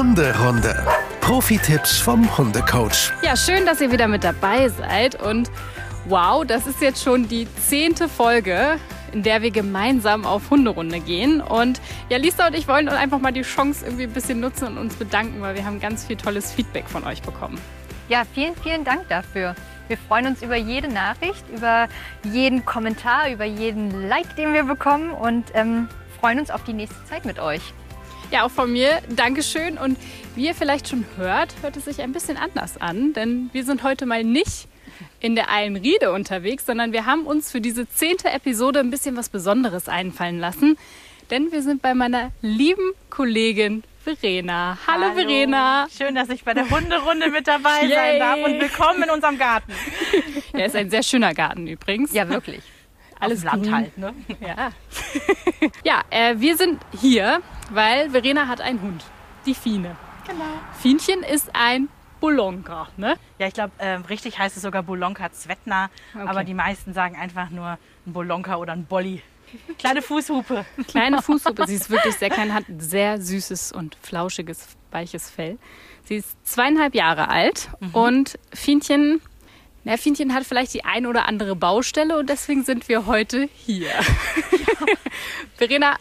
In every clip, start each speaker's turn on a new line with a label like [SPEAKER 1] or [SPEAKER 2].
[SPEAKER 1] Hunderunde. Profi-Tipps vom Hundecoach.
[SPEAKER 2] Ja, schön, dass ihr wieder mit dabei seid. Und wow, das ist jetzt schon die zehnte Folge, in der wir gemeinsam auf Hunderunde gehen. Und ja, Lisa und ich wollen einfach mal die Chance irgendwie ein bisschen nutzen und uns bedanken, weil wir haben ganz viel tolles Feedback von euch bekommen.
[SPEAKER 3] Ja, vielen, vielen Dank dafür. Wir freuen uns über jede Nachricht, über jeden Kommentar, über jeden Like, den wir bekommen und ähm, freuen uns auf die nächste Zeit mit euch.
[SPEAKER 2] Ja, auch von mir Dankeschön. Und wie ihr vielleicht schon hört, hört es sich ein bisschen anders an, denn wir sind heute mal nicht in der Eilenriede unterwegs, sondern wir haben uns für diese zehnte Episode ein bisschen was Besonderes einfallen lassen. Denn wir sind bei meiner lieben Kollegin Verena. Hallo, Hallo, Verena.
[SPEAKER 4] Schön, dass ich bei der Hunderunde mit dabei sein darf und willkommen in unserem Garten.
[SPEAKER 2] Ja, ist ein sehr schöner Garten übrigens.
[SPEAKER 3] Ja, wirklich.
[SPEAKER 4] Alles Land grün. halt, ne?
[SPEAKER 2] Ja. ja, äh, wir sind hier, weil Verena hat einen Hund, die Fine.
[SPEAKER 4] Genau.
[SPEAKER 2] Fienchen ist ein Bolonka, ne?
[SPEAKER 4] Ja, ich glaube, äh, richtig heißt es sogar Bolonka Zvetna, okay. aber die meisten sagen einfach nur ein Bolonka oder ein Bolli. Kleine Fußhupe.
[SPEAKER 2] Kleine Fußhupe. Sie ist wirklich sehr klein, hat ein sehr süßes und flauschiges, weiches Fell. Sie ist zweieinhalb Jahre alt mhm. und Fienchen na, Fienchen hat vielleicht die ein oder andere Baustelle und deswegen sind wir heute hier. Ja. Verena,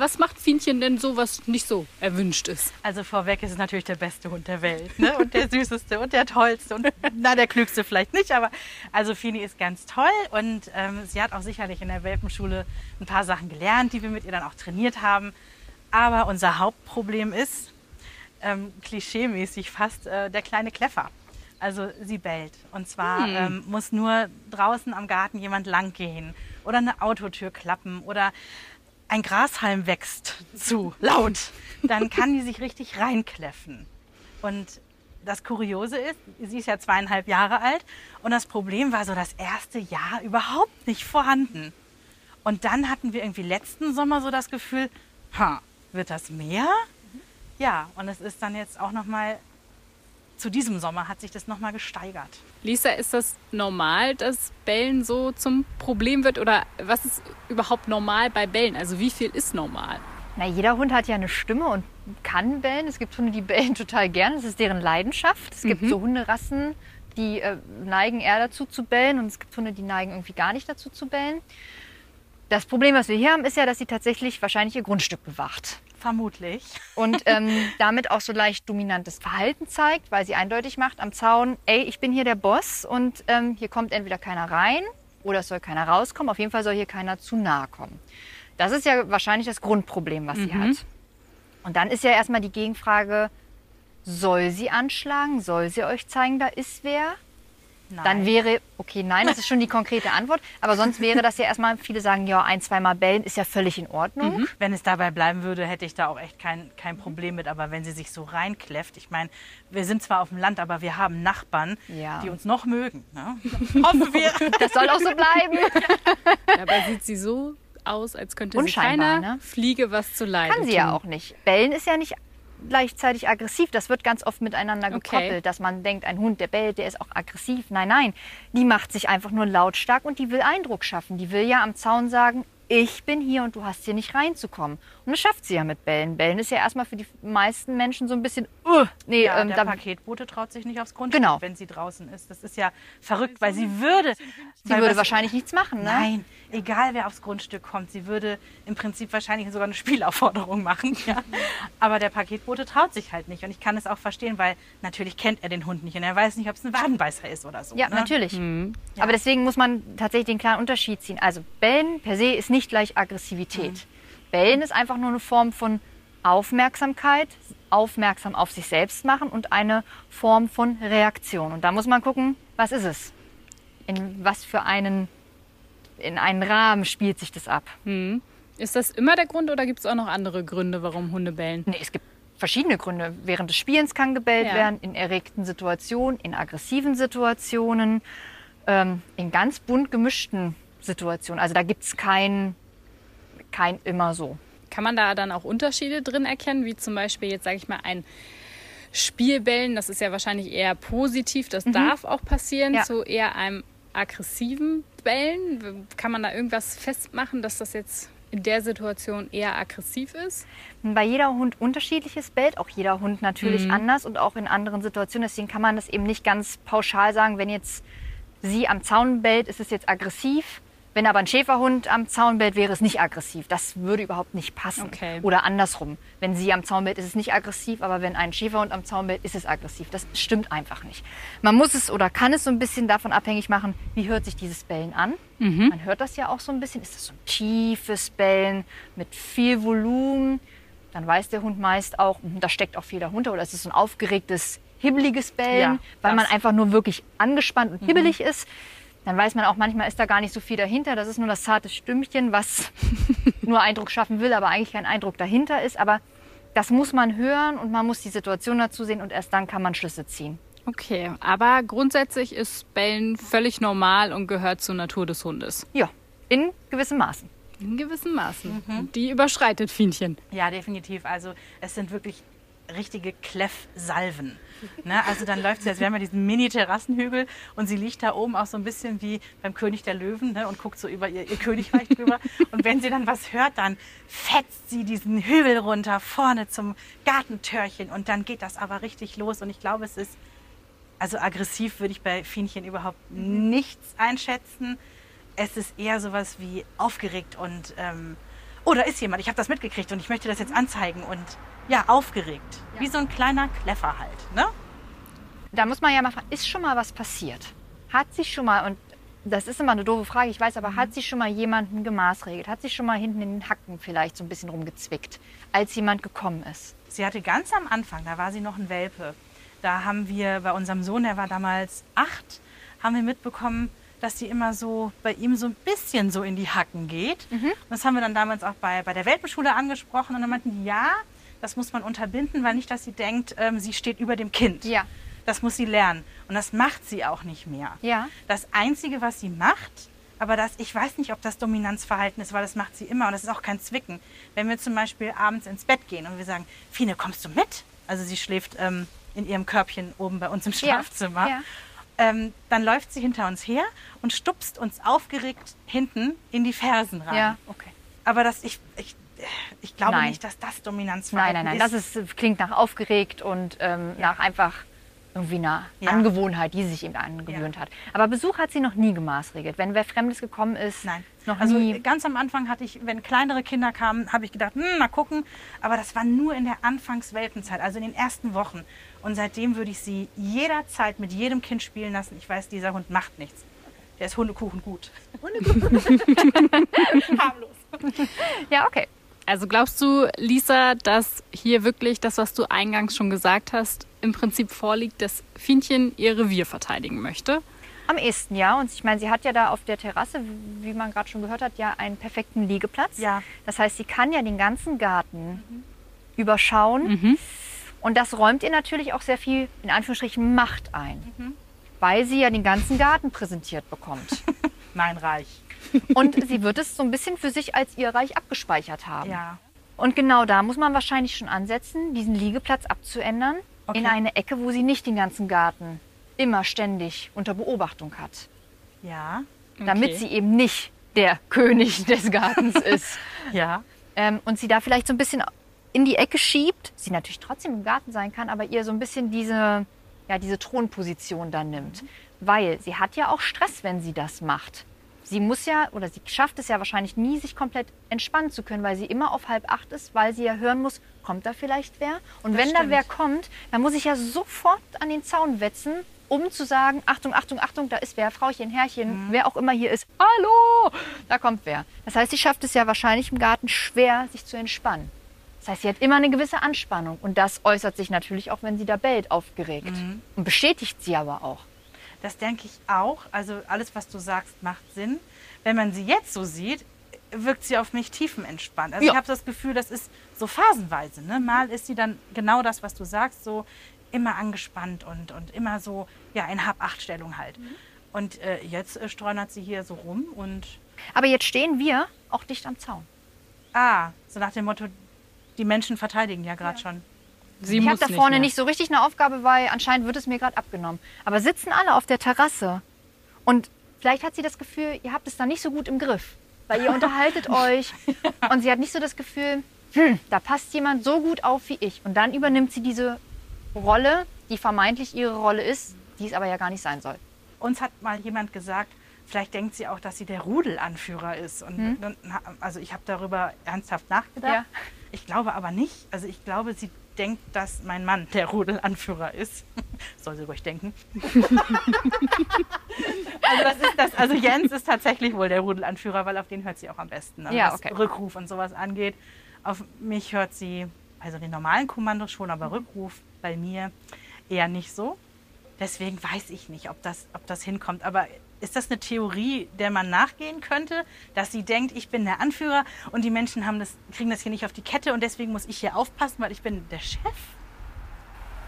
[SPEAKER 2] was macht Fienchen denn so, was nicht so erwünscht ist?
[SPEAKER 4] Also vorweg ist es natürlich der beste Hund der Welt ne? und der süßeste und der tollste und na der klügste vielleicht nicht, aber also Fini ist ganz toll und ähm, sie hat auch sicherlich in der Welpenschule ein paar Sachen gelernt, die wir mit ihr dann auch trainiert haben. Aber unser Hauptproblem ist ähm, klischeemäßig fast äh, der kleine Kleffer. Also sie bellt. Und zwar hm. ähm, muss nur draußen am Garten jemand lang gehen oder eine Autotür klappen oder ein Grashalm wächst zu laut. Dann kann die sich richtig reinkläffen. Und das Kuriose ist, sie ist ja zweieinhalb Jahre alt und das Problem war so das erste Jahr überhaupt nicht vorhanden. Und dann hatten wir irgendwie letzten Sommer so das Gefühl, ha, wird das mehr? Ja, und es ist dann jetzt auch noch mal zu diesem Sommer hat sich das nochmal gesteigert.
[SPEAKER 2] Lisa, ist das normal, dass Bellen so zum Problem wird? Oder was ist überhaupt normal bei Bellen? Also wie viel ist normal?
[SPEAKER 3] Na, jeder Hund hat ja eine Stimme und kann bellen. Es gibt Hunde, die bellen total gern. Das ist deren Leidenschaft. Es gibt mhm. so Hunderassen, die äh, neigen eher dazu zu bellen und es gibt Hunde, die neigen irgendwie gar nicht dazu zu bellen. Das Problem, was wir hier haben, ist ja, dass sie tatsächlich wahrscheinlich ihr Grundstück bewacht.
[SPEAKER 4] Vermutlich.
[SPEAKER 3] Und ähm, damit auch so leicht dominantes Verhalten zeigt, weil sie eindeutig macht am Zaun, ey, ich bin hier der Boss und ähm, hier kommt entweder keiner rein oder es soll keiner rauskommen. Auf jeden Fall soll hier keiner zu nahe kommen. Das ist ja wahrscheinlich das Grundproblem, was mhm. sie hat. Und dann ist ja erstmal die Gegenfrage, soll sie anschlagen? Soll sie euch zeigen, da ist wer? Nein. Dann wäre, okay, nein, das ist schon die konkrete Antwort. Aber sonst wäre das ja erstmal, viele sagen, ja, ein, zweimal bellen ist ja völlig in Ordnung. Mhm.
[SPEAKER 4] Wenn es dabei bleiben würde, hätte ich da auch echt kein, kein Problem mit. Aber wenn sie sich so reinkläfft, ich meine, wir sind zwar auf dem Land, aber wir haben Nachbarn, ja. die uns noch mögen. Ne?
[SPEAKER 3] Hoffen wir. Das soll auch so bleiben.
[SPEAKER 2] Dabei sieht sie so aus, als könnte sie keiner ne? Fliege was zu leiden
[SPEAKER 3] Kann sie tun. ja auch nicht. Bellen ist ja nicht gleichzeitig aggressiv. Das wird ganz oft miteinander gekoppelt, okay. dass man denkt, ein Hund, der bellt, der ist auch aggressiv. Nein, nein, die macht sich einfach nur lautstark und die will Eindruck schaffen. Die will ja am Zaun sagen, ich bin hier und du hast hier nicht reinzukommen. Und das schafft sie ja mit Bellen. Bellen ist ja erstmal für die meisten Menschen so ein bisschen, uh,
[SPEAKER 4] nee, ja, ähm, der Paketbote traut sich nicht aufs Grundstück, genau. wenn sie draußen ist. Das ist ja verrückt, weil sie würde...
[SPEAKER 3] Sie würde wahrscheinlich nichts machen, ne?
[SPEAKER 4] Nein, egal wer aufs Grundstück kommt, sie würde im Prinzip wahrscheinlich sogar eine Spielaufforderung machen. Ja? Aber der Paketbote traut sich halt nicht. Und ich kann es auch verstehen, weil natürlich kennt er den Hund nicht und er weiß nicht, ob es ein Wadenbeißer ist oder so.
[SPEAKER 3] Ja,
[SPEAKER 4] ne?
[SPEAKER 3] natürlich. Mhm. Ja. Aber deswegen muss man tatsächlich den klaren Unterschied ziehen. Also Bellen per se ist nicht gleich Aggressivität. Mhm. Bellen ist einfach nur eine Form von Aufmerksamkeit, aufmerksam auf sich selbst machen und eine Form von Reaktion. Und da muss man gucken, was ist es? In was für einen, in einen Rahmen spielt sich das ab?
[SPEAKER 2] Mhm. Ist das immer der Grund oder gibt es auch noch andere Gründe, warum Hunde bellen?
[SPEAKER 3] Nee, es gibt verschiedene Gründe. Während des Spielens kann gebellt ja. werden, in erregten Situationen, in aggressiven Situationen, ähm, in ganz bunt gemischten Situationen. Also da gibt es kein, kein immer so.
[SPEAKER 2] Kann man da dann auch Unterschiede drin erkennen, wie zum Beispiel jetzt sage ich mal ein Spielbellen, das ist ja wahrscheinlich eher positiv, das mhm. darf auch passieren, ja. zu eher einem aggressiven Bellen? Kann man da irgendwas festmachen, dass das jetzt in der Situation eher aggressiv ist?
[SPEAKER 3] Bei jeder Hund unterschiedliches bellt, auch jeder Hund natürlich anders und auch in anderen Situationen. Deswegen kann man das eben nicht ganz pauschal sagen, wenn jetzt sie am Zaun bellt, ist es jetzt aggressiv. Wenn aber ein Schäferhund am Zaun bellt, wäre es nicht aggressiv. Das würde überhaupt nicht passen.
[SPEAKER 2] Okay.
[SPEAKER 3] Oder andersrum. Wenn sie am Zaun bellt, ist es nicht aggressiv, aber wenn ein Schäferhund am Zaun bellt, ist es aggressiv. Das stimmt einfach nicht. Man muss es oder kann es so ein bisschen davon abhängig machen, wie hört sich dieses Bellen an. Man hört das ja auch so ein bisschen. Ist das so ein tiefes Bellen mit viel Volumen? Dann weiß der Hund meist auch, hm, da steckt auch viel dahinter. Oder ist es so ein aufgeregtes, hibbeliges Bellen,
[SPEAKER 4] Ja,
[SPEAKER 3] weil man einfach nur wirklich angespannt und hibbelig ist. Dann weiß man auch, manchmal ist da gar nicht so viel dahinter. Das ist nur das zarte Stimmchen, was nur Eindruck schaffen will, aber eigentlich kein Eindruck dahinter ist. Aber das muss man hören und man muss die Situation dazu sehen und erst dann kann man Schlüsse ziehen.
[SPEAKER 2] Okay, aber grundsätzlich ist Bellen völlig normal und gehört zur Natur des Hundes.
[SPEAKER 3] Ja, in gewissem Maßen.
[SPEAKER 2] In gewissen Maßen. Die überschreitet Fienchen.
[SPEAKER 4] Ja, definitiv. Also es sind wirklich richtige Kleffsalven. Ne? Also dann läuft sie, als wären wir diesen Mini-Terrassenhügel und sie liegt da oben auch so ein bisschen wie beim König der Löwen ne? und guckt so über ihr, ihr Königreich drüber. Und wenn sie dann was hört, dann fetzt sie diesen Hügel runter vorne zum Gartentörchen und dann geht das aber richtig los. Und ich glaube, es ist, also aggressiv würde ich bei Fienchen überhaupt nichts einschätzen. Es ist eher sowas wie aufgeregt und ähm, oh, da ist jemand, ich habe das mitgekriegt und ich möchte das jetzt anzeigen und ja, aufgeregt. Wie so ein kleiner Kleffer halt. Ne?
[SPEAKER 3] Da muss man ja mal fragen, ist schon mal was passiert? Hat sich schon mal, und das ist immer eine doofe Frage, ich weiß, aber hat sich schon mal jemanden gemaßregelt? Hat sich schon mal hinten in den Hacken vielleicht so ein bisschen rumgezwickt, als jemand gekommen ist?
[SPEAKER 4] Sie hatte ganz am Anfang, da war sie noch ein Welpe. Da haben wir bei unserem Sohn, der war damals acht, haben wir mitbekommen, dass sie immer so bei ihm so ein bisschen so in die Hacken geht. Und das haben wir dann damals auch bei, bei der Welpenschule angesprochen. Und dann meinten die, ja, das muss man unterbinden, weil nicht, dass sie denkt, ähm, sie steht über dem Kind.
[SPEAKER 3] Ja.
[SPEAKER 4] Das muss sie lernen. Und das macht sie auch nicht mehr.
[SPEAKER 3] Ja.
[SPEAKER 4] Das Einzige, was sie macht, aber das, ich weiß nicht, ob das Dominanzverhalten ist, weil das macht sie immer und das ist auch kein Zwicken. Wenn wir zum Beispiel abends ins Bett gehen und wir sagen, Fine, kommst du mit? Also sie schläft ähm, in ihrem Körbchen oben bei uns im
[SPEAKER 3] Ja,
[SPEAKER 4] Schlafzimmer.
[SPEAKER 3] ja.
[SPEAKER 4] Ähm, dann läuft sie hinter uns her und stupst uns aufgeregt hinten in die Fersen rein.
[SPEAKER 3] Ja, okay.
[SPEAKER 4] Aber das, ich, ich, ich glaube
[SPEAKER 3] Nein.
[SPEAKER 4] nicht, dass das
[SPEAKER 3] Nein,
[SPEAKER 4] Dominanzverhalten
[SPEAKER 3] nein, nein.
[SPEAKER 4] ist.
[SPEAKER 3] Das ist, klingt nach aufgeregt und ähm, nach einfach irgendwie einer
[SPEAKER 4] Ja.
[SPEAKER 3] Angewohnheit, die sie sich eben angewöhnt hat. Aber Besuch hat sie noch nie gemaßregelt. Wenn wer Fremdes gekommen ist,
[SPEAKER 4] Nein.
[SPEAKER 3] noch
[SPEAKER 4] also
[SPEAKER 3] nie.
[SPEAKER 4] ganz am Anfang hatte ich, wenn kleinere Kinder kamen, habe ich gedacht, hm, mal gucken. Aber das war nur in der Anfangswelpenzeit, also in den ersten Wochen. Und seitdem würde ich sie jederzeit mit jedem Kind spielen lassen. Ich weiß, dieser Hund macht nichts. Der ist Hundekuchen gut. Harmlos.
[SPEAKER 3] Ja, okay.
[SPEAKER 2] Also glaubst du, Lisa, dass hier wirklich das, was du eingangs schon gesagt hast, im Prinzip vorliegt, dass Fienchen ihr Revier verteidigen möchte?
[SPEAKER 3] Am ehesten, ja. Und ich meine, sie hat ja da auf der Terrasse, wie man gerade schon gehört hat, ja einen perfekten Liegeplatz.
[SPEAKER 4] Ja.
[SPEAKER 3] Das heißt, sie kann ja den ganzen Garten überschauen. Und das räumt ihr natürlich auch sehr viel, in Anführungsstrichen, Macht ein. Weil sie ja den ganzen Garten präsentiert bekommt.
[SPEAKER 4] Mein Reich.
[SPEAKER 3] Und sie wird es so ein bisschen für sich als ihr Reich abgespeichert haben.
[SPEAKER 4] Ja.
[SPEAKER 3] Und genau da muss man wahrscheinlich schon ansetzen, diesen Liegeplatz abzuändern
[SPEAKER 4] Okay.
[SPEAKER 3] in eine Ecke, wo sie nicht den ganzen Garten immer ständig unter Beobachtung hat.
[SPEAKER 4] Ja.
[SPEAKER 3] Damit
[SPEAKER 2] Okay.
[SPEAKER 3] sie eben nicht der König des Gartens ist.
[SPEAKER 4] Ja.
[SPEAKER 3] Ähm, und sie da vielleicht so ein bisschen in die Ecke schiebt, sie natürlich trotzdem im Garten sein kann, aber ihr so ein bisschen diese, ja, diese Thronposition dann nimmt. Weil sie hat ja auch Stress, wenn sie das macht. Sie muss ja, oder sie schafft es ja wahrscheinlich nie, sich komplett entspannen zu können, weil sie immer auf halb acht ist, weil sie ja hören muss, kommt da vielleicht wer? Und
[SPEAKER 4] Das
[SPEAKER 3] wenn da
[SPEAKER 4] stimmt.
[SPEAKER 3] wer kommt, dann muss ich ja sofort an den Zaun wetzen, um zu sagen, Achtung, Achtung, Achtung, da ist wer, Frauchen, Herrchen, wer auch immer hier ist. Hallo, da kommt wer. Das heißt, sie schafft es ja wahrscheinlich im Garten schwer, sich zu entspannen. Das heißt, sie hat immer eine gewisse Anspannung und das äußert sich natürlich auch, wenn sie da bellt, aufgeregt. Und bestätigt sie aber auch.
[SPEAKER 4] Das denke ich auch. Also alles, was du sagst, macht Sinn. Wenn man sie jetzt so sieht, wirkt sie auf mich tiefenentspannt. Also
[SPEAKER 3] Ja.
[SPEAKER 4] ich habe das Gefühl, das ist so phasenweise. Ne? Mal ist sie dann genau das, was du sagst, so immer angespannt und, und immer so ja, in Hab-Acht-Stellung halt. Und äh, jetzt äh, streunert sie hier so rum und
[SPEAKER 3] Aber jetzt stehen wir auch dicht am Zaun.
[SPEAKER 4] ah, so nach dem Motto, die Menschen verteidigen ja gerade schon.
[SPEAKER 2] Sie
[SPEAKER 3] ich habe da vorne
[SPEAKER 2] mehr.
[SPEAKER 3] nicht so richtig eine Aufgabe, weil anscheinend wird es mir gerade abgenommen. Aber sitzen alle auf der Terrasse und vielleicht hat sie das Gefühl, ihr habt es da nicht so gut im Griff. weil ihr unterhaltet euch. Und sie hat nicht so das Gefühl, hm, da passt jemand so gut auf wie ich. Und dann übernimmt sie diese Rolle, die vermeintlich ihre Rolle ist, die es aber ja gar nicht sein soll.
[SPEAKER 4] Uns hat mal jemand gesagt, vielleicht denkt sie auch, dass sie der Rudelanführer ist. Und dann, also ich habe darüber ernsthaft nachgedacht.
[SPEAKER 3] Ja.
[SPEAKER 4] Ich glaube aber nicht. Also ich glaube, sie denkt, dass mein Mann der Rudelanführer ist. Soll sie ruhig denken. also, das ist das, also Jens ist tatsächlich wohl der Rudelanführer, weil auf den hört sie auch am besten. ne?
[SPEAKER 3] Ja,
[SPEAKER 4] was
[SPEAKER 3] okay.
[SPEAKER 4] Rückruf und sowas angeht. Auf mich hört sie, also den normalen Kommandos schon, aber Rückruf bei mir eher nicht so. Deswegen weiß ich nicht, ob das, ob das hinkommt. Aber ist das eine Theorie, der man nachgehen könnte, dass sie denkt, ich bin der Anführer und die Menschen haben das, kriegen das hier nicht auf die Kette und deswegen muss ich hier aufpassen, weil ich bin der Chef?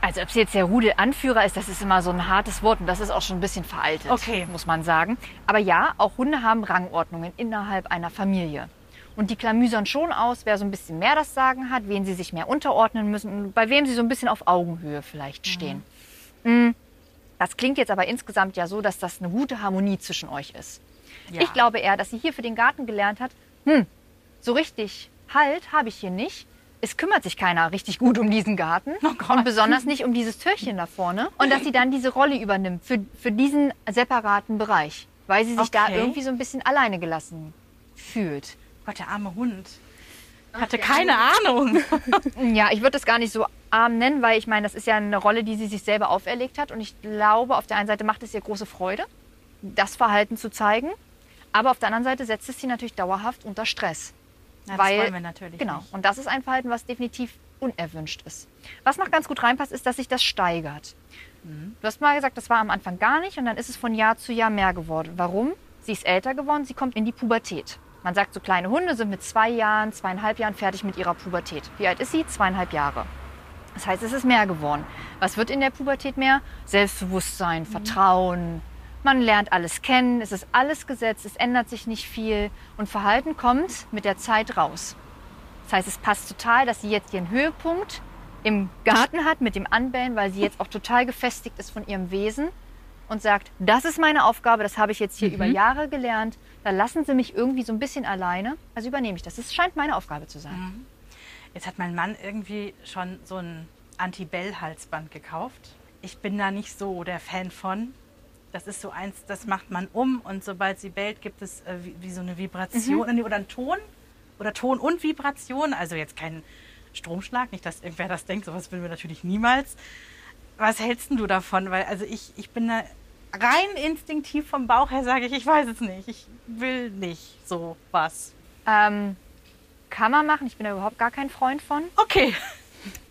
[SPEAKER 3] Also ob sie jetzt der Rudelanführer ist, das ist immer so ein hartes Wort und das ist auch schon ein bisschen veraltet,
[SPEAKER 4] Okay.
[SPEAKER 3] muss man sagen. Aber ja, auch Hunde haben Rangordnungen innerhalb einer Familie. Und die klamüsern schon aus, wer so ein bisschen mehr das Sagen hat, wen sie sich mehr unterordnen müssen bei wem sie so ein bisschen auf Augenhöhe vielleicht stehen. Mm, Das klingt jetzt aber insgesamt ja so, dass das eine gute Harmonie zwischen euch ist.
[SPEAKER 4] Ja.
[SPEAKER 3] Ich glaube eher, dass sie hier für den Garten gelernt hat, hm, so richtig Halt habe ich hier nicht. Es kümmert sich keiner richtig gut um diesen Garten
[SPEAKER 4] Oh
[SPEAKER 3] und besonders nicht um dieses Türchen da vorne. Und dass sie dann diese Rolle übernimmt für, für diesen separaten Bereich, weil sie sich da
[SPEAKER 4] Okay.
[SPEAKER 3] irgendwie so ein bisschen alleine gelassen fühlt.
[SPEAKER 4] Gott, der arme Hund. Hatte keine Ahnung.
[SPEAKER 3] Ja, ich würde das gar nicht so arm nennen, weil ich meine, das ist ja eine Rolle, die sie sich selber auferlegt hat. Und ich glaube, auf der einen Seite macht es ihr große Freude, das Verhalten zu zeigen. Aber auf der anderen Seite setzt es sie natürlich dauerhaft unter Stress.
[SPEAKER 4] Na, das
[SPEAKER 3] weil,
[SPEAKER 4] wollen wir natürlich
[SPEAKER 3] Genau.
[SPEAKER 4] nicht.
[SPEAKER 3] Und das ist ein Verhalten, was definitiv unerwünscht ist. Was noch ganz gut reinpasst, ist, dass sich das steigert.
[SPEAKER 4] Mhm.
[SPEAKER 3] Du hast mal gesagt, das war am Anfang gar nicht und dann ist es von Jahr zu Jahr mehr geworden. Warum? Sie ist älter geworden, sie kommt in die Pubertät. Man sagt, so kleine Hunde sind mit zwei Jahren, zweieinhalb Jahren fertig mit ihrer Pubertät. Wie alt ist sie? Zweieinhalb Jahre. Das heißt, es ist mehr geworden. Was wird in der Pubertät mehr? Selbstbewusstsein, Vertrauen. Man lernt alles kennen, es ist alles gesetzt, es ändert sich nicht viel und Verhalten kommt mit der Zeit raus. Das heißt, es passt total, dass sie jetzt ihren Höhepunkt im Garten hat mit dem Anbellen, weil sie jetzt auch total gefestigt ist von ihrem Wesen und sagt, das ist meine Aufgabe, das habe ich jetzt hier über Jahre gelernt, da lassen Sie mich irgendwie so ein bisschen alleine, also übernehme ich das. Es scheint meine Aufgabe zu sein.
[SPEAKER 4] Jetzt hat mein Mann irgendwie schon so ein Anti-Bell-Halsband gekauft. Ich bin da nicht so der Fan von. Das ist so eins, das macht man um und sobald sie bellt, gibt es äh, wie, wie so eine Vibration nee, oder einen Ton oder Ton und Vibration. Also jetzt kein Stromschlag, nicht, dass irgendwer das denkt, sowas würden wir natürlich niemals. Was hältst du davon? Weil also ich, ich bin da rein instinktiv vom Bauch her sage ich, ich weiß es nicht. Ich will nicht so was.
[SPEAKER 3] Ähm, kann man machen, ich bin da überhaupt gar kein Freund von.
[SPEAKER 4] Okay.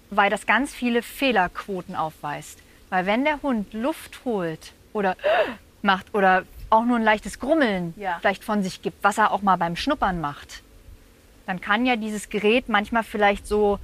[SPEAKER 3] weil das ganz viele Fehlerquoten aufweist. Weil wenn der Hund Luft holt oder macht oder auch nur ein leichtes Grummeln
[SPEAKER 4] Ja.
[SPEAKER 3] vielleicht von sich gibt, was er auch mal beim Schnuppern macht, dann kann ja dieses Gerät manchmal vielleicht so,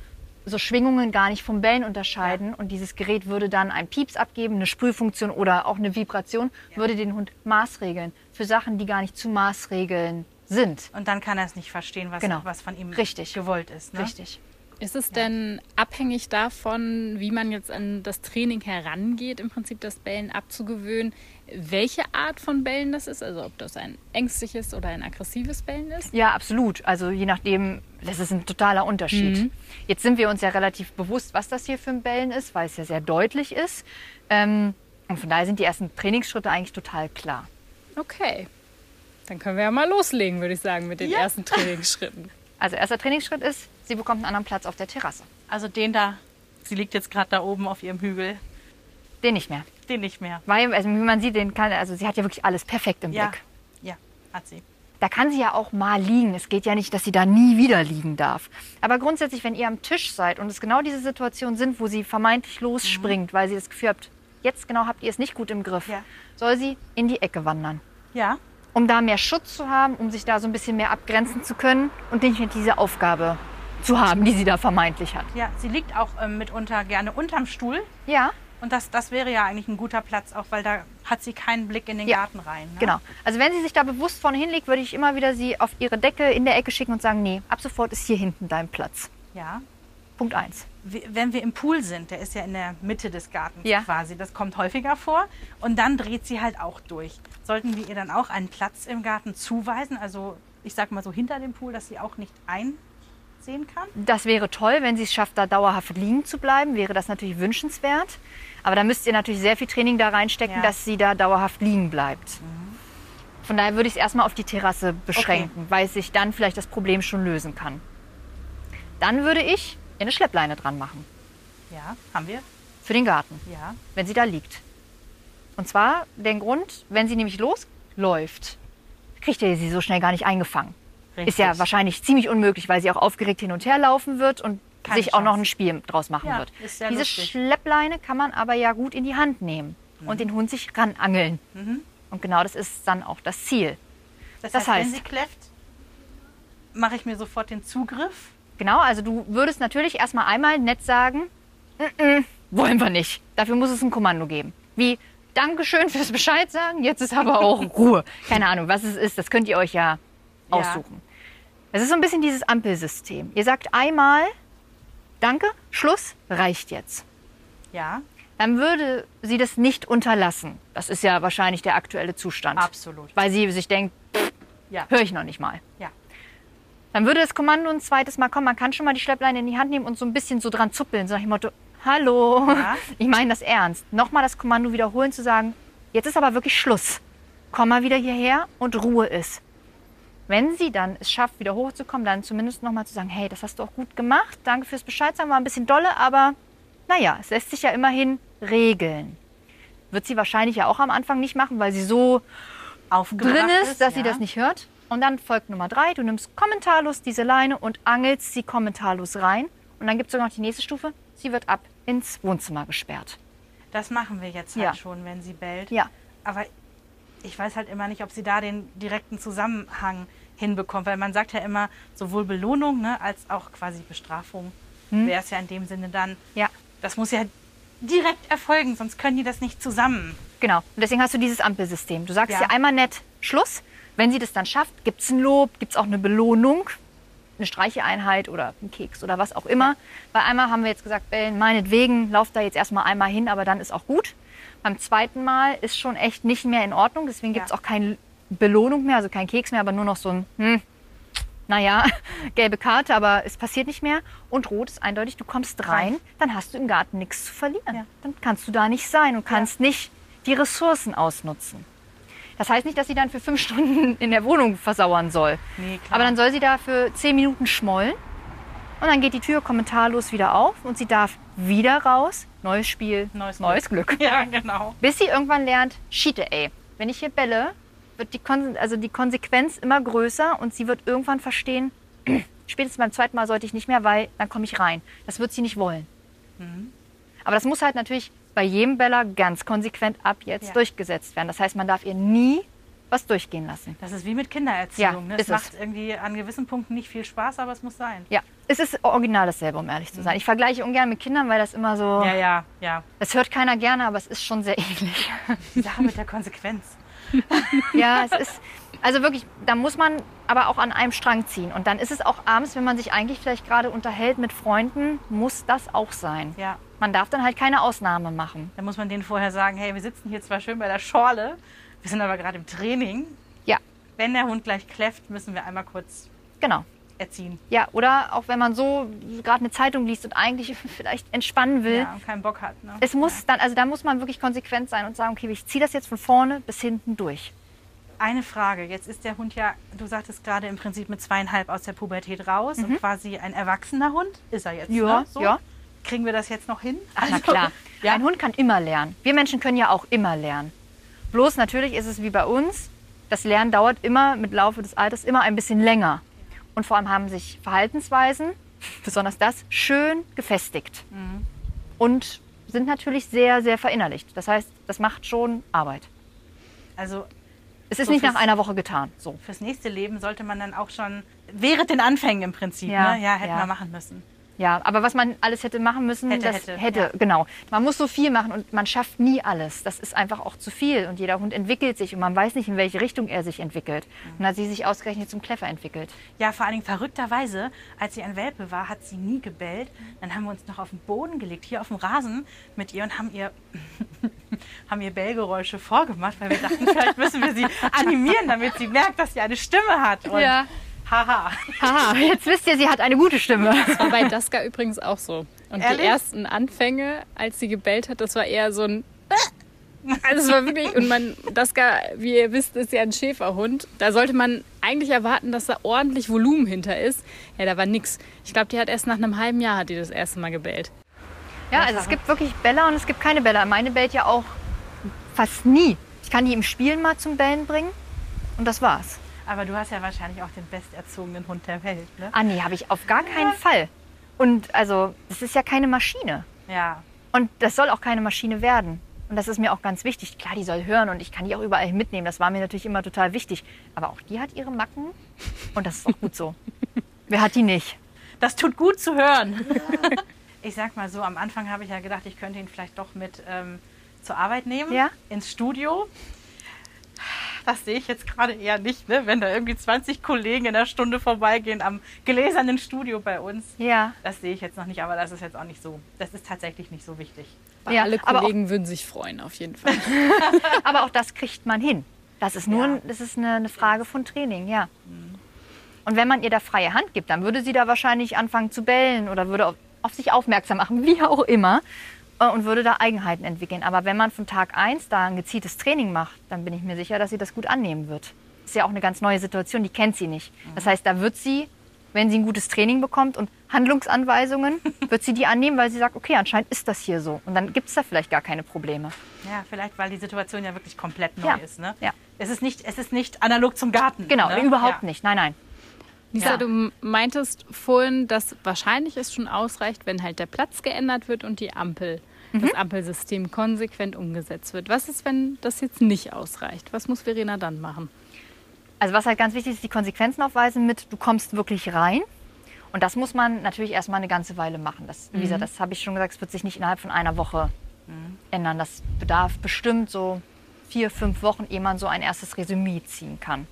[SPEAKER 3] so Schwingungen gar nicht vom Bellen unterscheiden und dieses Gerät würde dann ein Pieps abgeben, eine Sprühfunktion oder auch eine Vibration, würde den Hund maßregeln für Sachen, die gar nicht zu maßregeln sind.
[SPEAKER 4] Und dann kann er es nicht verstehen, was,
[SPEAKER 3] Genau.
[SPEAKER 4] was von ihm
[SPEAKER 3] Richtig.
[SPEAKER 4] gewollt ist. Ne?
[SPEAKER 3] Richtig.
[SPEAKER 2] Ist es denn abhängig davon, wie man jetzt an das Training herangeht, im Prinzip das Bellen abzugewöhnen, welche Art von Bellen das ist? Also ob das ein ängstliches oder ein aggressives Bellen ist?
[SPEAKER 3] Ja, absolut. Also je nachdem, das ist ein totaler Unterschied. Jetzt sind wir uns ja relativ bewusst, was das hier für ein Bellen ist, weil es ja sehr deutlich ist. Ähm, und von daher sind die ersten Trainingsschritte eigentlich total klar.
[SPEAKER 2] Okay. Dann können wir ja mal loslegen, würde ich sagen, mit den
[SPEAKER 4] Ja.
[SPEAKER 2] ersten Trainingsschritten.
[SPEAKER 3] Also erster Trainingsschritt ist, sie bekommt einen anderen Platz auf der Terrasse.
[SPEAKER 4] Also den da, sie liegt jetzt gerade da oben auf ihrem Hügel,
[SPEAKER 3] Den nicht mehr.
[SPEAKER 4] Den nicht mehr.
[SPEAKER 3] Weil, also wie man sieht, den kann, also sie hat ja wirklich alles perfekt im
[SPEAKER 4] Ja,
[SPEAKER 3] Blick.
[SPEAKER 4] ja, hat sie.
[SPEAKER 3] Da kann sie ja auch mal liegen. Es geht ja nicht, dass sie da nie wieder liegen darf. Aber grundsätzlich, wenn ihr am Tisch seid und es genau diese Situationen sind, wo sie vermeintlich losspringt, weil sie das Gefühl habt, jetzt genau habt ihr es nicht gut im Griff,
[SPEAKER 4] Ja.
[SPEAKER 3] soll sie in die Ecke wandern.
[SPEAKER 4] Ja,
[SPEAKER 3] um da mehr Schutz zu haben, um sich da so ein bisschen mehr abgrenzen zu können und nicht mehr diese Aufgabe zu haben, die sie da vermeintlich hat.
[SPEAKER 4] ja, sie liegt auch ähm, mitunter gerne unterm Stuhl.
[SPEAKER 3] Ja,
[SPEAKER 4] Und das, das wäre ja eigentlich ein guter Platz, auch weil da hat sie keinen Blick in den
[SPEAKER 3] Ja,
[SPEAKER 4] Garten rein. Ne?
[SPEAKER 3] genau. Also wenn sie sich da bewusst vorne hinlegt, würde ich immer wieder sie auf ihre Decke in der Ecke schicken und sagen, nee, ab sofort ist hier hinten dein Platz.
[SPEAKER 4] Ja.
[SPEAKER 3] Punkt eins.
[SPEAKER 4] Wie- Wenn wir im Pool sind, der ist ja in der Mitte des Gartens
[SPEAKER 3] Ja.
[SPEAKER 4] quasi, das kommt häufiger vor. Und dann dreht sie halt auch durch. Sollten wir ihr dann auch einen Platz im Garten zuweisen, also ich sag mal so hinter dem Pool, dass sie auch nicht einsehen kann?
[SPEAKER 3] Das wäre toll, wenn sie es schafft, da dauerhaft liegen zu bleiben, wäre das natürlich wünschenswert. Aber da müsst ihr natürlich sehr viel Training da reinstecken,
[SPEAKER 4] Ja.
[SPEAKER 3] dass sie da dauerhaft liegen bleibt. Von daher würde ich es erstmal auf die Terrasse beschränken, weil sich dann vielleicht das Problem schon lösen kann. Dann würde ich eine Schleppleine dran machen
[SPEAKER 4] Ja, haben wir?
[SPEAKER 3] für den Garten,
[SPEAKER 4] Ja.
[SPEAKER 3] wenn sie da liegt. Und zwar den Grund, wenn sie nämlich losläuft, kriegt ihr sie so schnell gar nicht eingefangen. Ist ja
[SPEAKER 4] Richtig.
[SPEAKER 3] wahrscheinlich ziemlich unmöglich, weil sie auch aufgeregt hin und her laufen wird und
[SPEAKER 4] Keine
[SPEAKER 3] sich auch noch
[SPEAKER 4] Chance.
[SPEAKER 3] ein Spiel draus machen
[SPEAKER 4] Ja,
[SPEAKER 3] wird. Diese
[SPEAKER 4] lustig.
[SPEAKER 3] Schleppleine kann man aber ja gut in die Hand nehmen
[SPEAKER 4] Mhm.
[SPEAKER 3] und den Hund sich ranangeln. Und genau das ist dann auch das Ziel.
[SPEAKER 4] Das,
[SPEAKER 3] Das
[SPEAKER 4] heißt, wenn
[SPEAKER 3] heißt-
[SPEAKER 4] sie kläfft, mache ich mir sofort den Zugriff.
[SPEAKER 3] Genau, also du würdest natürlich erstmal einmal nett sagen, "Mm, mm, wollen wir nicht. Dafür muss es ein Kommando geben. Wie, Dankeschön fürs Bescheid sagen, jetzt ist aber auch Ruhe. Keine Ahnung, was es ist, das könnt ihr euch ja
[SPEAKER 4] Ja.
[SPEAKER 3] aussuchen. Es ist so ein bisschen dieses Ampelsystem. Ihr sagt einmal, danke, Schluss, reicht jetzt.
[SPEAKER 4] Ja,
[SPEAKER 3] Dann würde sie das nicht unterlassen. Das ist ja wahrscheinlich der aktuelle Zustand.
[SPEAKER 4] absolut.
[SPEAKER 3] Weil sie sich denkt,
[SPEAKER 4] Ja.
[SPEAKER 3] höre ich noch nicht mal.
[SPEAKER 4] Ja.
[SPEAKER 3] Dann würde das Kommando ein zweites Mal kommen. Man kann schon mal die Schleppleine in die Hand nehmen und so ein bisschen so dran zuppeln. So nach dem Motto, hallo,
[SPEAKER 4] Ja.
[SPEAKER 3] ich meine das ernst. Nochmal das Kommando wiederholen, zu sagen, jetzt ist aber wirklich Schluss. Komm mal wieder hierher und Ruhe ist. Wenn sie dann es schafft, wieder hochzukommen, dann zumindest nochmal zu sagen, hey, das hast du auch gut gemacht. Danke fürs Bescheid sagen, war ein bisschen dolle, aber naja, es lässt sich ja immerhin regeln. Wird sie wahrscheinlich ja auch am Anfang nicht machen, weil sie so drin ist, dass sie
[SPEAKER 4] ja.
[SPEAKER 3] das nicht hört. Und dann folgt Nummer drei, du nimmst kommentarlos diese Leine und angelst sie kommentarlos rein. Und dann gibt es sogar noch die nächste Stufe, sie wird ab ins Wohnzimmer gesperrt.
[SPEAKER 4] Das machen wir jetzt halt
[SPEAKER 3] Ja.
[SPEAKER 4] schon, wenn sie bellt.
[SPEAKER 3] Ja.
[SPEAKER 4] Aber ich weiß halt immer nicht, ob sie da den direkten Zusammenhang hinbekommt, weil man sagt ja immer, sowohl Belohnung ne, als auch quasi Bestrafung wäre es ja in dem Sinne dann.
[SPEAKER 3] Ja,
[SPEAKER 4] Das muss ja direkt erfolgen, sonst können die das nicht zusammen.
[SPEAKER 3] genau. Und deswegen hast du dieses Ampelsystem. Du sagst
[SPEAKER 4] Ja.
[SPEAKER 3] ja einmal nett Schluss. Wenn sie das dann schafft, gibt es ein Lob, gibt es auch eine Belohnung, eine Streicheeinheit oder einen Keks oder was auch immer. Bei einmal haben wir jetzt gesagt, Bellen, meinetwegen, lauf da jetzt erstmal einmal hin, aber dann ist auch gut. Beim zweiten Mal ist schon echt nicht mehr in Ordnung, deswegen gibt es
[SPEAKER 4] Ja.
[SPEAKER 3] auch keine Belohnung mehr, also kein Keks mehr, aber nur noch so ein, hm, naja, gelbe Karte, aber es passiert nicht mehr. Und rot ist eindeutig, du kommst rein, dann hast du im Garten nichts zu verlieren.
[SPEAKER 4] Ja.
[SPEAKER 3] Dann kannst du da nicht sein und kannst nicht die Ressourcen ausnutzen. Das heißt nicht, dass sie dann für fünf Stunden in der Wohnung versauern soll.
[SPEAKER 4] Nee, klar.
[SPEAKER 3] Aber dann soll sie da für zehn Minuten schmollen. Und dann geht die Tür kommentarlos wieder auf und sie darf wieder raus. Neues Spiel,
[SPEAKER 4] Neues
[SPEAKER 3] Glück.
[SPEAKER 4] Ja, genau.
[SPEAKER 3] Bis sie irgendwann lernt, Schiete, ey. Wenn ich hier bälle, wird die, Kon also die Konsequenz immer größer und sie wird irgendwann verstehen, spätestens beim zweiten Mal sollte ich nicht mehr, weil dann komme ich rein. Das wird sie nicht wollen.
[SPEAKER 4] Mhm.
[SPEAKER 3] Aber das muss halt natürlich bei jedem Beller ganz konsequent ab jetzt
[SPEAKER 4] Ja.
[SPEAKER 3] durchgesetzt werden. Das heißt, man darf ihr nie was durchgehen lassen.
[SPEAKER 4] Das ist wie mit Kindererziehung.
[SPEAKER 3] Ja,
[SPEAKER 4] ne? Es
[SPEAKER 3] es.
[SPEAKER 4] macht irgendwie an gewissen Punkten nicht viel Spaß, aber es muss sein.
[SPEAKER 3] Ja, es ist original dasselbe, um ehrlich zu sein. Ich vergleiche ungern mit Kindern, weil das immer so,
[SPEAKER 4] Mhm. Ja, ja, ja.
[SPEAKER 3] das hört keiner gerne, aber es ist schon sehr ähnlich.
[SPEAKER 4] Die Sache mit der Konsequenz.
[SPEAKER 3] Ja, es ist, also wirklich, da muss man aber auch an einem Strang ziehen. Und dann ist es auch abends, wenn man sich eigentlich vielleicht gerade unterhält mit Freunden, muss das auch sein.
[SPEAKER 4] Ja.
[SPEAKER 3] Man darf dann halt keine Ausnahme machen.
[SPEAKER 4] Da muss man denen vorher sagen, hey, wir sitzen hier zwar schön bei der Schorle, wir sind aber gerade im Training.
[SPEAKER 3] Ja,
[SPEAKER 4] Wenn der Hund gleich kläfft, müssen wir einmal kurz
[SPEAKER 3] genau.
[SPEAKER 4] erziehen.
[SPEAKER 3] Ja, oder auch wenn man so gerade eine Zeitung liest und eigentlich vielleicht entspannen will.
[SPEAKER 4] Ja, und keinen Bock hat. Ne?
[SPEAKER 3] Es muss dann, also da muss man wirklich konsequent sein und sagen, okay, ich ziehe das jetzt von vorne bis hinten durch.
[SPEAKER 4] Eine Frage. Jetzt ist der Hund ja, du sagtest gerade im Prinzip mit zweieinhalb aus der Pubertät raus und quasi ein erwachsener Hund. Ist er jetzt?
[SPEAKER 3] Mhm. Ja,
[SPEAKER 4] ne? so?
[SPEAKER 3] ja.
[SPEAKER 4] Kriegen wir das jetzt noch hin?
[SPEAKER 3] Ach, na
[SPEAKER 4] Also,
[SPEAKER 3] klar.
[SPEAKER 4] Ja?
[SPEAKER 3] Ein Hund kann immer lernen. Wir Menschen können ja auch immer lernen. Bloß natürlich ist es wie bei uns, das Lernen dauert immer mit Laufe des Alters immer ein bisschen länger. Und vor allem haben sich Verhaltensweisen, besonders das, schön gefestigt.
[SPEAKER 4] Mhm.
[SPEAKER 3] Und sind natürlich sehr, sehr verinnerlicht. Das heißt, das macht schon Arbeit.
[SPEAKER 4] Also
[SPEAKER 3] Es ist
[SPEAKER 4] So
[SPEAKER 3] nicht nach einer Woche getan. So.
[SPEAKER 4] fürs nächste Leben sollte man dann auch schon während den Anfängen im Prinzip,
[SPEAKER 3] Ja,
[SPEAKER 4] ne? ja hätten
[SPEAKER 3] ja.
[SPEAKER 4] wir machen müssen.
[SPEAKER 3] Ja, aber was man alles hätte machen müssen,
[SPEAKER 4] Hätte,
[SPEAKER 3] das
[SPEAKER 4] hätte,
[SPEAKER 3] hätte,
[SPEAKER 4] ja.
[SPEAKER 3] genau. Man muss so viel machen und man schafft nie alles. Das ist einfach auch zu viel. Und jeder Hund entwickelt sich und man weiß nicht, in welche Richtung er sich entwickelt. Und dann hat sie sich ausgerechnet zum Kleffer entwickelt.
[SPEAKER 4] Ja, vor allen Dingen verrückterweise, als sie ein Welpe war, hat sie nie gebellt. Dann haben wir uns noch auf den Boden gelegt, hier auf dem Rasen mit ihr und haben ihr, haben ihr Bellgeräusche vorgemacht, weil wir dachten, vielleicht müssen wir sie animieren, damit sie merkt, dass sie eine Stimme hat. Und
[SPEAKER 2] Ja.
[SPEAKER 4] Haha.
[SPEAKER 3] Haha, jetzt wisst ihr, sie hat eine gute Stimme.
[SPEAKER 2] Das war bei Daska übrigens auch so. Und
[SPEAKER 4] Ehrlich?
[SPEAKER 2] die ersten Anfänge, als sie gebellt hat, das war eher so ein. Also es war wirklich, und man, Daska, wie ihr wisst, ist ja ein Schäferhund. Da sollte man eigentlich erwarten, dass da ordentlich Volumen hinter ist. Ja, da war nix. Ich glaube, die hat erst nach einem halben Jahr hat die das erste Mal gebellt.
[SPEAKER 3] Ja, also es gibt wirklich Bälle und es gibt keine Bälle. Meine bellt ja auch fast nie. Ich kann die im Spielen mal zum Bellen bringen und das war's.
[SPEAKER 4] Aber du hast ja wahrscheinlich auch den besterzogenen Hund der Welt, ne?
[SPEAKER 3] Ah nee, habe ich auf gar keinen Fall. Und also, das ist ja keine Maschine.
[SPEAKER 4] Ja.
[SPEAKER 3] Und das soll auch keine Maschine werden. Und das ist mir auch ganz wichtig. Klar, die soll hören und ich kann die auch überall mitnehmen. Das war mir natürlich immer total wichtig. Aber auch die hat ihre Macken und das ist auch gut so. Wer hat die nicht?
[SPEAKER 4] Das tut gut zu hören. Ich sag mal so, am Anfang habe ich ja gedacht, ich könnte ihn vielleicht doch mit ähm, zur Arbeit nehmen,
[SPEAKER 3] Ja.
[SPEAKER 4] ins Studio. Das sehe ich jetzt gerade eher nicht, ne? wenn da irgendwie 20 Kollegen in der Stunde vorbeigehen am gläsernen Studio bei uns.
[SPEAKER 3] Ja.
[SPEAKER 4] Das sehe ich jetzt noch nicht, aber das ist jetzt auch nicht so. Das ist tatsächlich nicht so wichtig.
[SPEAKER 3] Ja,
[SPEAKER 2] Alle
[SPEAKER 3] aber auch-
[SPEAKER 2] Kollegen würden sich freuen, auf jeden Fall.
[SPEAKER 3] Aber auch das kriegt man hin. Das ist nur
[SPEAKER 4] Ja.
[SPEAKER 3] das ist eine, eine Frage von Training, ja. Und wenn man ihr da freie Hand gibt, dann würde sie da wahrscheinlich anfangen zu bellen oder würde auf, auf sich aufmerksam machen, wie auch immer, und würde da Eigenheiten entwickeln. Aber wenn man von Tag 1 da ein gezieltes Training macht, dann bin ich mir sicher, dass sie das gut annehmen wird. Ist ja auch eine ganz neue Situation, die kennt sie nicht. Das heißt, da wird sie, wenn sie ein gutes Training bekommt und Handlungsanweisungen, wird sie die annehmen, weil sie sagt, okay, anscheinend ist das hier so. Und dann gibt es da vielleicht gar keine Probleme.
[SPEAKER 4] Ja, vielleicht, weil die Situation ja wirklich komplett neu
[SPEAKER 3] Ja.
[SPEAKER 4] ist. Ne?
[SPEAKER 3] Ja.
[SPEAKER 4] Es, ist nicht, es ist nicht analog zum Garten.
[SPEAKER 3] Genau,
[SPEAKER 4] ne?
[SPEAKER 3] überhaupt
[SPEAKER 4] ja.
[SPEAKER 3] nicht. Nein, nein.
[SPEAKER 2] Lisa,
[SPEAKER 3] Ja.
[SPEAKER 2] du meintest vorhin, dass wahrscheinlich es schon ausreicht, wenn halt der Platz geändert wird und die Ampel, das Ampelsystem konsequent umgesetzt wird. Was ist, wenn das jetzt nicht ausreicht? Was muss Verena dann machen?
[SPEAKER 3] Also was halt ganz wichtig ist, die Konsequenzen aufweisen mit, du kommst wirklich rein. Und das muss man natürlich erstmal eine ganze Weile machen. Das, wie gesagt, das habe ich schon gesagt, es wird sich nicht innerhalb von einer Woche ändern. Das bedarf bestimmt so vier, fünf Wochen, ehe man so ein erstes Resümee ziehen kann.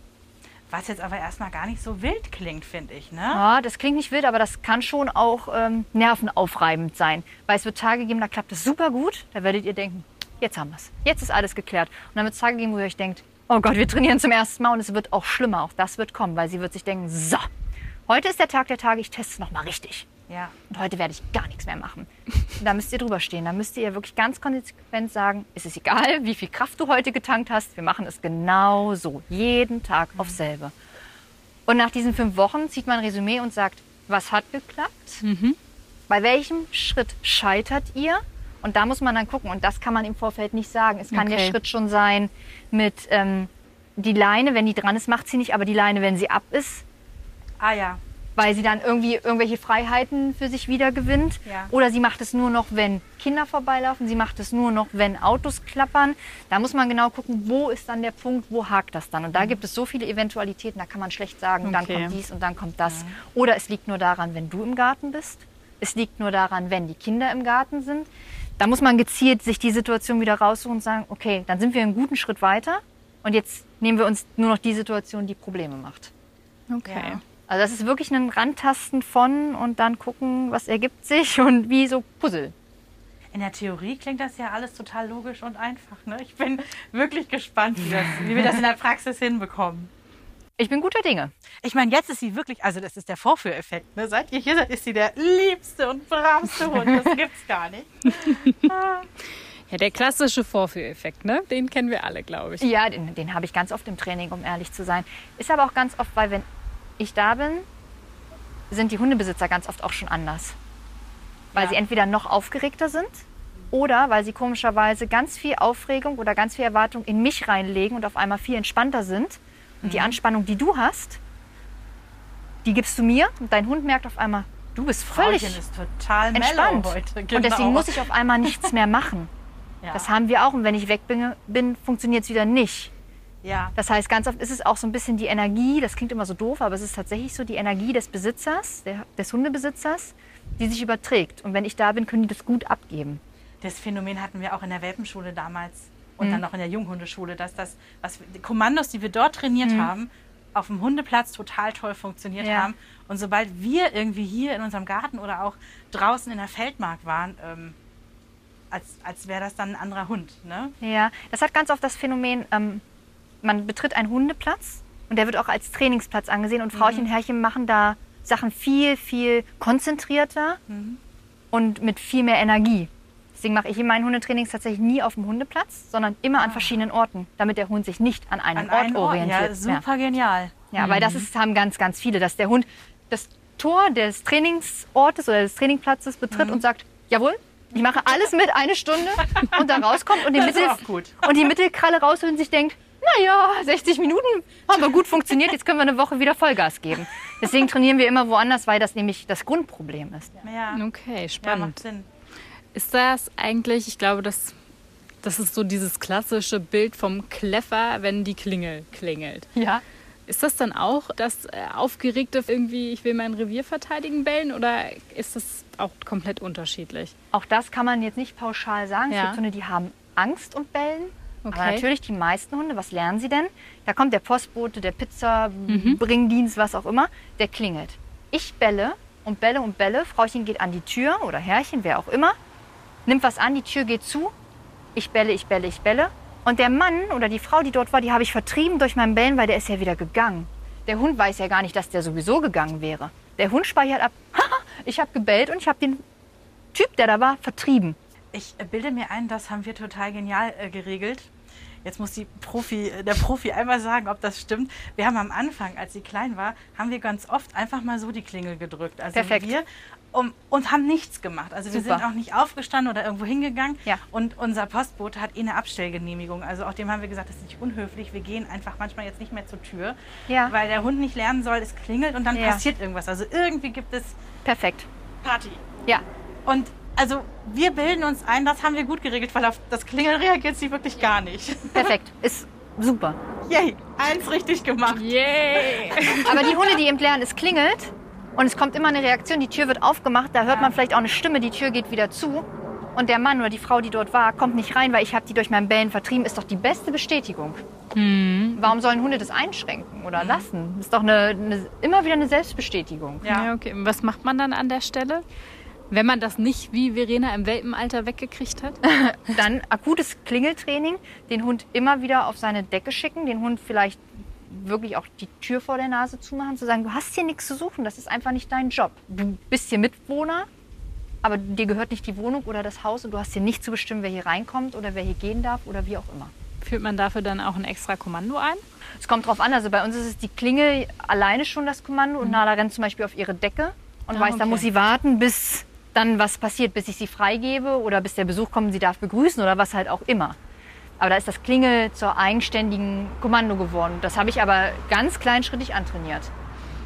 [SPEAKER 4] Was jetzt aber erstmal gar nicht so wild klingt, finde ich. Ne?
[SPEAKER 3] Ja, das klingt nicht wild, aber das kann schon auch ähm, nervenaufreibend sein. Weil es wird Tage geben, da klappt es super gut. Da werdet ihr denken, jetzt haben wir es. Jetzt ist alles geklärt. Und dann wird es Tage geben, wo ihr euch denkt, oh Gott, wir trainieren zum ersten Mal und es wird auch schlimmer. Auch das wird kommen, weil sie wird sich denken, so, heute ist der Tag der Tage, ich teste es nochmal richtig.
[SPEAKER 4] Ja.
[SPEAKER 3] Und heute werde ich gar nichts mehr machen. Da müsst ihr drüber stehen. Da müsst ihr wirklich ganz konsequent sagen, es ist egal, wie viel Kraft du heute getankt hast. Wir machen es genau so. Jeden Tag aufs selbe. Und nach diesen fünf Wochen zieht man ein Resümee und sagt, was hat geklappt? Bei welchem Schritt scheitert ihr? Und da muss man dann gucken. Und das kann man im Vorfeld nicht sagen. Es kann der
[SPEAKER 2] Okay.
[SPEAKER 3] Schritt schon sein mit ähm, die Leine, wenn die dran ist, macht sie nicht, aber die Leine, wenn sie ab ist,
[SPEAKER 4] Ah ja.
[SPEAKER 3] Weil sie dann irgendwie irgendwelche Freiheiten für sich wieder gewinnt.
[SPEAKER 4] Ja.
[SPEAKER 3] Oder sie macht es nur noch, wenn Kinder vorbeilaufen. Sie macht es nur noch, wenn Autos klappern. Da muss man genau gucken, wo ist dann der Punkt, wo hakt das dann. Und da gibt es so viele Eventualitäten, da kann man schlecht sagen, dann
[SPEAKER 2] Okay.
[SPEAKER 3] kommt dies und dann kommt das. Oder es liegt nur daran, wenn du im Garten bist. Es liegt nur daran, wenn die Kinder im Garten sind. Da muss man gezielt sich die Situation wieder raussuchen und sagen, okay, dann sind wir einen guten Schritt weiter. Und jetzt nehmen wir uns nur noch die Situation, die Probleme macht.
[SPEAKER 2] Okay.
[SPEAKER 4] Ja.
[SPEAKER 3] Also das ist wirklich ein Rantasten von und dann gucken, was ergibt sich und wie so Puzzle.
[SPEAKER 4] In der Theorie klingt das ja alles total logisch und einfach. Ne? Ich bin wirklich gespannt, wie, das, wie wir das in der Praxis hinbekommen.
[SPEAKER 3] Ich bin guter Dinge.
[SPEAKER 4] Ich meine, jetzt ist sie wirklich, also das ist der Vorführeffekt. Ne? Seit ihr hier seid, ist sie der liebste und bravste Hund. Das gibt's gar nicht.
[SPEAKER 2] Ja, der klassische Vorführeffekt, ne? Den kennen wir alle, glaube ich.
[SPEAKER 3] Ja, den, den habe ich ganz oft im Training, um ehrlich zu sein. Ist aber auch ganz oft, weil wenn ich da bin, sind die Hundebesitzer ganz oft auch schon anders. Weil
[SPEAKER 4] Ja.
[SPEAKER 3] sie entweder noch aufgeregter sind oder weil sie komischerweise ganz viel Aufregung oder ganz viel Erwartung in mich reinlegen und auf einmal viel entspannter sind. Und die Anspannung, die du hast, die gibst du mir und dein Hund merkt auf einmal, du bist völlig entspannt.
[SPEAKER 4] heute.
[SPEAKER 3] Und deswegen
[SPEAKER 4] Genau.
[SPEAKER 3] muss ich auf einmal nichts mehr machen.
[SPEAKER 4] Ja.
[SPEAKER 3] Das haben wir auch. Und wenn ich weg bin, bin funktioniert es wieder nicht.
[SPEAKER 4] Ja.
[SPEAKER 3] Das heißt, ganz oft ist es auch so ein bisschen die Energie, das klingt immer so doof, aber es ist tatsächlich so, die Energie des Besitzers, der, des Hundebesitzers, die sich überträgt. Und wenn ich da bin, können die das gut abgeben.
[SPEAKER 4] Das Phänomen hatten wir auch in der Welpenschule damals
[SPEAKER 3] Mhm.
[SPEAKER 4] und dann noch in der Junghundeschule, dass das, was die Kommandos, die wir dort trainiert
[SPEAKER 3] Mhm.
[SPEAKER 4] haben, auf dem Hundeplatz total toll funktioniert
[SPEAKER 3] Ja.
[SPEAKER 4] haben. Und sobald wir irgendwie hier in unserem Garten oder auch draußen in der Feldmark waren, ähm, als, als wäre das dann ein anderer Hund. Ne?
[SPEAKER 3] Ja, das hat ganz oft das Phänomen, ähm, man betritt einen Hundeplatz und der wird auch als Trainingsplatz angesehen und Frauchen und Herrchen machen da Sachen viel, viel konzentrierter und mit viel mehr Energie. Deswegen mache ich in meinen Hundetrainings tatsächlich nie auf dem Hundeplatz, sondern immer an verschiedenen Orten, damit der Hund sich nicht an einem
[SPEAKER 4] An
[SPEAKER 3] Ort
[SPEAKER 4] einen Ort.
[SPEAKER 3] orientiert.
[SPEAKER 4] Ja, super genial.
[SPEAKER 3] Ja, weil das ist, haben ganz, ganz viele, dass der Hund das Tor des Trainingsortes oder des Trainingsplatzes betritt und sagt, jawohl, ich mache alles mit, eine Stunde und da rauskommt und die, Mittel, und die Mittelkralle rausholt und sich denkt, naja, 60 Minuten haben wir gut funktioniert, jetzt können wir eine Woche wieder Vollgas geben. Deswegen trainieren wir immer woanders, weil das nämlich das Grundproblem ist.
[SPEAKER 4] Ja,
[SPEAKER 2] Okay,
[SPEAKER 4] ja
[SPEAKER 2] spannend.
[SPEAKER 4] macht Sinn.
[SPEAKER 2] Ist das eigentlich, ich glaube, das, das ist so dieses klassische Bild vom Kleffer, wenn die Klingel klingelt.
[SPEAKER 3] Ja.
[SPEAKER 2] Ist das dann auch das äh, aufgeregte irgendwie, ich will mein Revier verteidigen bellen oder ist das auch komplett unterschiedlich?
[SPEAKER 3] Auch das kann man jetzt nicht pauschal sagen. Es
[SPEAKER 2] Ja.
[SPEAKER 3] gibt Hunde, die haben Angst und bellen.
[SPEAKER 2] Okay.
[SPEAKER 3] Aber natürlich die meisten Hunde, was lernen sie denn? Da kommt der Postbote, der Pizza,
[SPEAKER 2] Mhm.
[SPEAKER 3] Bringdienst, was auch immer, der klingelt. Ich belle und belle und belle. Frauchen geht an die Tür oder Herrchen, wer auch immer, nimmt was an, die Tür geht zu. Ich belle, ich belle, ich belle. Und der Mann oder die Frau, die dort war, die habe ich vertrieben durch mein Bellen, weil der ist ja wieder gegangen. Der Hund weiß ja gar nicht, dass der sowieso gegangen wäre. Der Hund speichert ab, Haha, ich habe gebellt und ich habe den Typ, der da war, vertrieben.
[SPEAKER 4] Ich äh, bilde mir ein, das haben wir total genial äh, geregelt. Jetzt muss die Profi, äh, der Profi einmal sagen, ob das stimmt. Wir haben am Anfang, als sie klein war, haben wir ganz oft einfach mal so die Klingel gedrückt. Also
[SPEAKER 3] Perfekt.
[SPEAKER 4] wir um, und haben nichts gemacht. Also wir
[SPEAKER 3] Super.
[SPEAKER 4] sind auch nicht aufgestanden oder irgendwo hingegangen.
[SPEAKER 3] Ja.
[SPEAKER 4] Und unser Postbote hat eh eine Abstellgenehmigung. Also auch dem haben wir gesagt, das ist nicht unhöflich. Wir gehen einfach manchmal jetzt nicht mehr zur Tür,
[SPEAKER 3] Ja.
[SPEAKER 4] weil der Hund nicht lernen soll, es klingelt und dann
[SPEAKER 3] Ja.
[SPEAKER 4] passiert irgendwas. Also irgendwie gibt es
[SPEAKER 3] Perfekt.
[SPEAKER 4] Party.
[SPEAKER 3] Ja,
[SPEAKER 4] Und also wir bilden uns ein, das haben wir gut geregelt, weil auf das Klingeln reagiert sie wirklich gar nicht.
[SPEAKER 3] perfekt. Ist super.
[SPEAKER 4] Yay, eins richtig gemacht.
[SPEAKER 2] Yay!
[SPEAKER 3] Aber die Hunde, die eben lernen, es klingelt und es kommt immer eine Reaktion, die Tür wird aufgemacht, da hört man vielleicht auch eine Stimme, die Tür geht wieder zu. Und der Mann oder die Frau, die dort war, kommt nicht rein, weil ich habe die durch mein Bellen vertrieben, ist doch die beste Bestätigung. Warum sollen Hunde das einschränken oder lassen? Das ist doch eine, eine, immer wieder eine Selbstbestätigung.
[SPEAKER 2] Ja.
[SPEAKER 4] Ja.
[SPEAKER 2] okay. Und was macht man dann an der Stelle? Wenn man das nicht wie Verena im Welpenalter weggekriegt hat?
[SPEAKER 3] Dann akutes Klingeltraining, den Hund immer wieder auf seine Decke schicken, den Hund vielleicht wirklich auch die Tür vor der Nase zumachen, zu sagen, du hast hier nichts zu suchen, das ist einfach nicht dein Job. Du bist hier Mitwohner, aber dir gehört nicht die Wohnung oder das Haus und du hast hier nicht zu bestimmen, wer hier reinkommt oder wer hier gehen darf oder wie auch immer.
[SPEAKER 2] Führt man dafür dann auch ein extra Kommando ein?
[SPEAKER 3] Es kommt drauf an, also bei uns ist es die Klingel alleine schon das Kommando und Nala rennt zum Beispiel auf ihre Decke und
[SPEAKER 2] Ah,
[SPEAKER 3] weiß, da
[SPEAKER 2] okay.
[SPEAKER 3] muss sie warten, bis dann was passiert, bis ich sie freigebe oder bis der Besuch kommt sie darf begrüßen oder was halt auch immer. Aber da ist das Klingel zur eigenständigen Kommando geworden. Das habe ich aber ganz kleinschrittig antrainiert.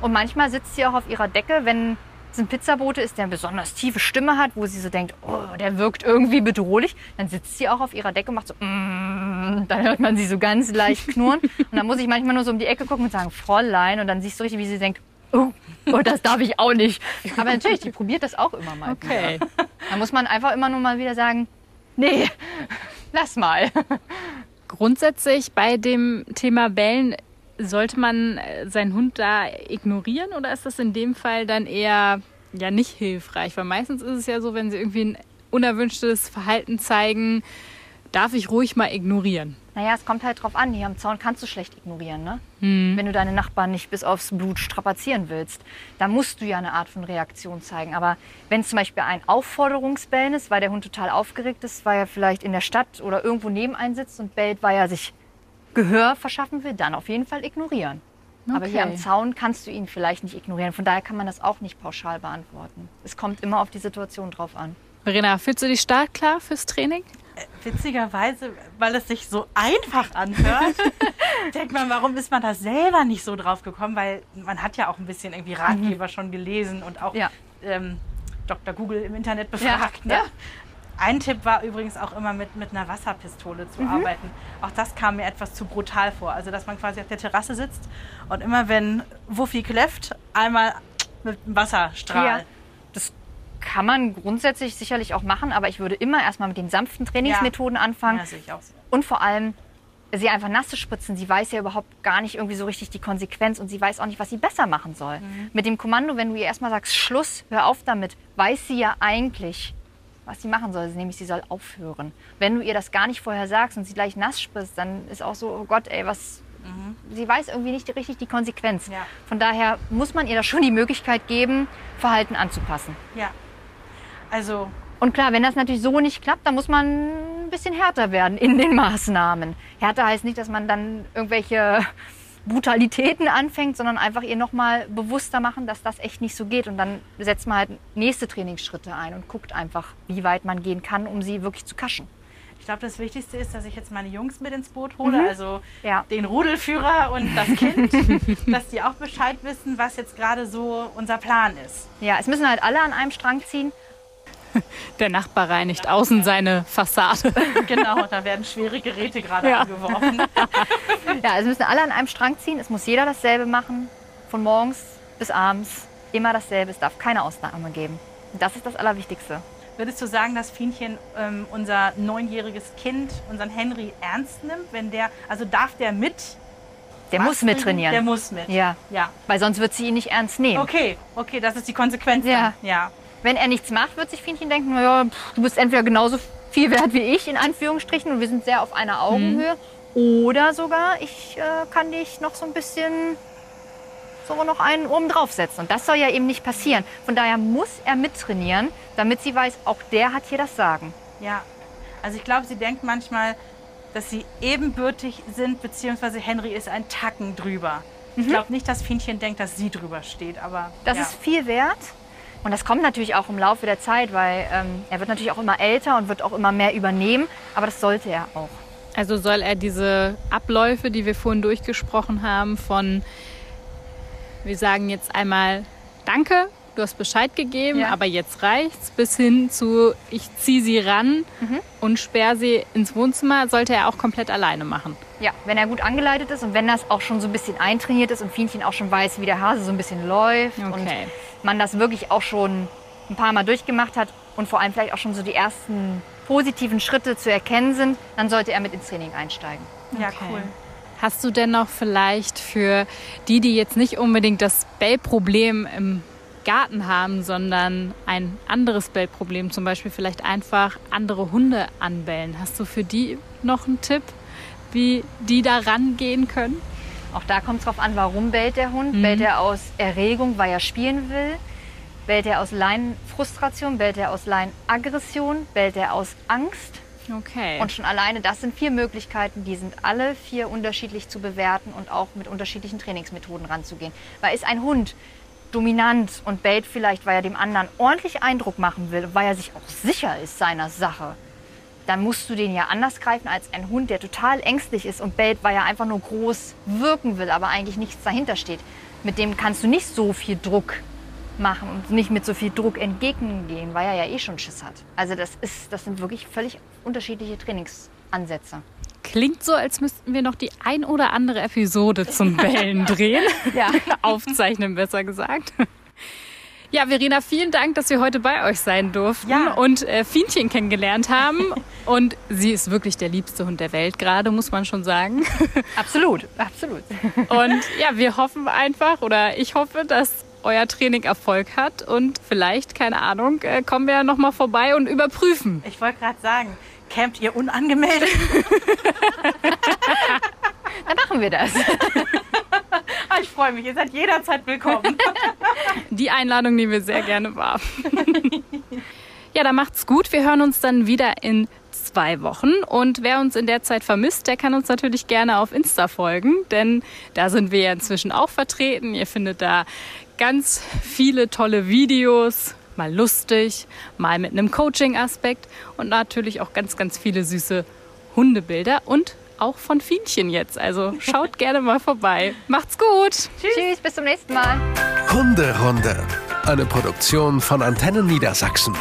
[SPEAKER 3] Und manchmal sitzt sie auch auf ihrer Decke, wenn es ein Pizzabote ist, der eine besonders tiefe Stimme hat, wo sie so denkt, oh, der wirkt irgendwie bedrohlich, dann sitzt sie auch auf ihrer Decke und macht so, mm, dann hört man sie so ganz leicht knurren. Und dann muss ich manchmal nur so um die Ecke gucken und sagen, Fräulein. Und dann siehst du richtig, wie sie denkt, oh, oh das darf ich auch nicht. Aber natürlich, die probiert das auch immer mal.
[SPEAKER 2] Okay.
[SPEAKER 3] Wieder. Da muss man einfach immer nur mal wieder sagen, nee, lass mal.
[SPEAKER 2] Grundsätzlich bei dem Thema Bellen, sollte man äh, seinen Hund da ignorieren oder ist das in dem Fall dann eher ja nicht hilfreich? Weil meistens ist es ja so, wenn sie irgendwie ein unerwünschtes Verhalten zeigen, darf ich ruhig mal ignorieren.
[SPEAKER 3] Naja, es kommt halt drauf an. Hier am Zaun kannst du schlecht ignorieren, ne? Wenn du deine Nachbarn nicht bis aufs Blut strapazieren willst, da musst du ja eine Art von Reaktion zeigen. Aber wenn es zum Beispiel ein Aufforderungsbellen ist, weil der Hund total aufgeregt ist, weil er vielleicht in der Stadt oder irgendwo neben einen sitzt und bellt, weil er sich Gehör verschaffen will, dann auf jeden Fall ignorieren. Aber hier
[SPEAKER 2] Okay.
[SPEAKER 3] am Zaun kannst du ihn vielleicht nicht ignorieren. Von daher kann man das auch nicht pauschal beantworten. Es kommt immer auf die Situation drauf an.
[SPEAKER 2] Verena, fühlst du dich startklar fürs Training?
[SPEAKER 4] Witzigerweise, weil es sich so einfach anhört, denkt man, warum ist man da selber nicht so drauf gekommen? Weil man hat ja auch ein bisschen irgendwie Ratgeber schon gelesen und auch
[SPEAKER 3] Ja.
[SPEAKER 4] ähm, Dr. Google im Internet befragt. ne?
[SPEAKER 3] ja.
[SPEAKER 4] Ein Tipp war übrigens auch immer mit, mit einer Wasserpistole zu arbeiten. Auch das kam mir etwas zu brutal vor. Also, dass man quasi auf der Terrasse sitzt und immer wenn Wuffi kläfft, einmal mit einem Wasserstrahl.
[SPEAKER 3] Ja. Kann man grundsätzlich sicherlich auch machen, aber ich würde immer erstmal mit den sanften Trainingsmethoden anfangen.
[SPEAKER 4] Ja, sehe ich auch so.
[SPEAKER 3] Und vor allem sie einfach nass zu spritzen. Sie weiß ja überhaupt gar nicht irgendwie so richtig die Konsequenz und sie weiß auch nicht, was sie besser machen soll. Mit dem Kommando, wenn du ihr erstmal sagst, Schluss, hör auf damit, weiß sie ja eigentlich, was sie machen soll. Nämlich, sie soll aufhören. Wenn du ihr das gar nicht vorher sagst und sie gleich nass spritzt, dann ist auch so, oh Gott, ey, was. Sie weiß irgendwie nicht richtig die Konsequenz.
[SPEAKER 4] Ja.
[SPEAKER 3] Von daher muss man ihr da schon die Möglichkeit geben, Verhalten anzupassen.
[SPEAKER 4] Ja. Also,
[SPEAKER 3] Und klar, wenn das natürlich so nicht klappt, dann muss man ein bisschen härter werden in den Maßnahmen. Härter heißt nicht, dass man dann irgendwelche Brutalitäten anfängt, sondern einfach ihr nochmal bewusster machen, dass das echt nicht so geht. Und dann setzt man halt nächste Trainingsschritte ein und guckt einfach, wie weit man gehen kann, um sie wirklich zu kaschen.
[SPEAKER 4] ich glaube, das Wichtigste ist, dass ich jetzt meine Jungs mit ins Boot hole, also
[SPEAKER 3] Ja.
[SPEAKER 4] den Rudelführer und das Kind, dass die auch Bescheid wissen, was jetzt gerade so unser Plan ist.
[SPEAKER 3] Ja, es müssen halt alle an einem Strang ziehen.
[SPEAKER 2] Der Nachbar reinigt außen seine Fassade.
[SPEAKER 4] Genau, da werden schwere Geräte gerade
[SPEAKER 2] Ja.
[SPEAKER 4] angeworfen.
[SPEAKER 3] Ja, es müssen alle an einem Strang ziehen. Es muss jeder dasselbe machen. Von morgens bis abends. Immer dasselbe. Es darf keine Ausnahme geben. Und das ist das Allerwichtigste.
[SPEAKER 4] Würdest du sagen, dass Fienchen ähm, unser neunjähriges Kind, unseren Henry, ernst nimmt? Wenn der, also darf der mit?
[SPEAKER 3] Der
[SPEAKER 4] was
[SPEAKER 3] muss
[SPEAKER 4] trinken?
[SPEAKER 3] mittrainieren.
[SPEAKER 4] Der muss mit.
[SPEAKER 3] Ja,
[SPEAKER 4] Ja.
[SPEAKER 3] weil sonst wird sie ihn nicht ernst nehmen.
[SPEAKER 4] Okay, okay, das ist die Konsequenz.
[SPEAKER 3] Ja.
[SPEAKER 4] Dann. ja.
[SPEAKER 3] Wenn er nichts macht, wird sich Fienchen denken, naja, du bist entweder genauso viel wert wie ich, in Anführungsstrichen, und wir sind sehr auf einer Augenhöhe. Oder sogar, ich äh, kann dich noch so ein bisschen sogar noch einen oben draufsetzen. Und das soll ja eben nicht passieren. Von daher muss er mittrainieren, damit sie weiß, auch der hat hier das Sagen.
[SPEAKER 4] Ja, also ich glaube, sie denkt manchmal, dass sie ebenbürtig sind, beziehungsweise Henry ist ein Tacken drüber. Ich glaube nicht, dass Fienchen denkt, dass sie drüber steht, aber
[SPEAKER 3] Das
[SPEAKER 4] ja.
[SPEAKER 3] ist viel wert. Und das kommt natürlich auch im Laufe der Zeit, weil ähm, er wird natürlich auch immer älter und wird auch immer mehr übernehmen. Aber das sollte er auch.
[SPEAKER 2] Also soll er diese Abläufe, die wir vorhin durchgesprochen haben, von wir sagen jetzt einmal Danke, du hast Bescheid gegeben,
[SPEAKER 3] Ja.
[SPEAKER 2] aber jetzt reicht's, bis hin zu ich ziehe sie ran und sperre sie ins Wohnzimmer, sollte er auch komplett alleine machen.
[SPEAKER 3] Ja, wenn er gut angeleitet ist und wenn das auch schon so ein bisschen eintrainiert ist und Fienchen auch schon weiß, wie der Hase so ein bisschen läuft und
[SPEAKER 2] Okay.
[SPEAKER 3] man das wirklich auch schon ein paar Mal durchgemacht hat und vor allem vielleicht auch schon so die ersten positiven Schritte zu erkennen sind, dann sollte er mit ins Training einsteigen.
[SPEAKER 4] Ja,
[SPEAKER 2] Okay.
[SPEAKER 4] cool.
[SPEAKER 2] Hast du denn noch vielleicht für die, die jetzt nicht unbedingt das Bellproblem im Garten haben, sondern ein anderes Bellproblem, zum Beispiel vielleicht einfach andere Hunde anbellen, hast du für die noch einen Tipp, wie die da rangehen können?
[SPEAKER 3] Auch da kommt es drauf an, warum bellt der Hund. Bellt er aus Erregung, weil er spielen will? Bellt er aus Leinenfrustration? Bellt er aus Leinenaggression? Bellt er aus Angst?
[SPEAKER 2] Okay.
[SPEAKER 3] Und schon alleine, das sind vier Möglichkeiten, die sind alle vier unterschiedlich zu bewerten und auch mit unterschiedlichen Trainingsmethoden ranzugehen. Weil ist ein Hund dominant und bellt vielleicht, weil er dem anderen ordentlich Eindruck machen will, weil er sich auch sicher ist seiner Sache, dann musst du den ja anders greifen als ein Hund, der total ängstlich ist und bellt, weil er einfach nur groß wirken will, aber eigentlich nichts dahinter steht. Mit dem kannst du nicht so viel Druck machen und nicht mit so viel Druck entgegengehen, weil er ja eh schon Schiss hat. Also das ist, das sind wirklich völlig unterschiedliche Trainingsansätze.
[SPEAKER 2] Klingt so, als müssten wir noch die ein oder andere Episode zum Bellen drehen.
[SPEAKER 3] Ja.
[SPEAKER 2] Aufzeichnen, besser gesagt. Ja, Verena, vielen Dank, dass wir heute bei euch sein durften
[SPEAKER 4] Ja.
[SPEAKER 2] und äh, Fienchen kennengelernt haben. Und sie ist wirklich der liebste Hund der Welt gerade, muss man schon sagen.
[SPEAKER 3] Absolut, absolut.
[SPEAKER 2] Und ja, wir hoffen einfach, oder ich hoffe, dass euer Training Erfolg hat und vielleicht, keine Ahnung, äh, kommen wir ja noch mal vorbei und überprüfen.
[SPEAKER 4] Ich wollte gerade sagen, campt ihr unangemeldet?
[SPEAKER 3] Dann machen wir das.
[SPEAKER 4] Ah, ich freue mich, ihr seid jederzeit willkommen.
[SPEAKER 2] Die Einladung nehmen wir sehr gerne wahr. ja, dann macht's gut. Wir hören uns dann wieder in zwei Wochen. Und wer uns in der Zeit vermisst, der kann uns natürlich gerne auf Insta folgen, denn da sind wir ja inzwischen auch vertreten. Ihr findet da ganz viele tolle Videos, mal lustig, mal mit einem Coaching-Aspekt und natürlich auch ganz, ganz viele süße Hundebilder und auch von Fienchen jetzt. Also schaut gerne mal vorbei. Macht's gut!
[SPEAKER 3] Tschüss, bis zum nächsten Mal.
[SPEAKER 1] Hunderunde. Eine Produktion von Antennen Niedersachsen.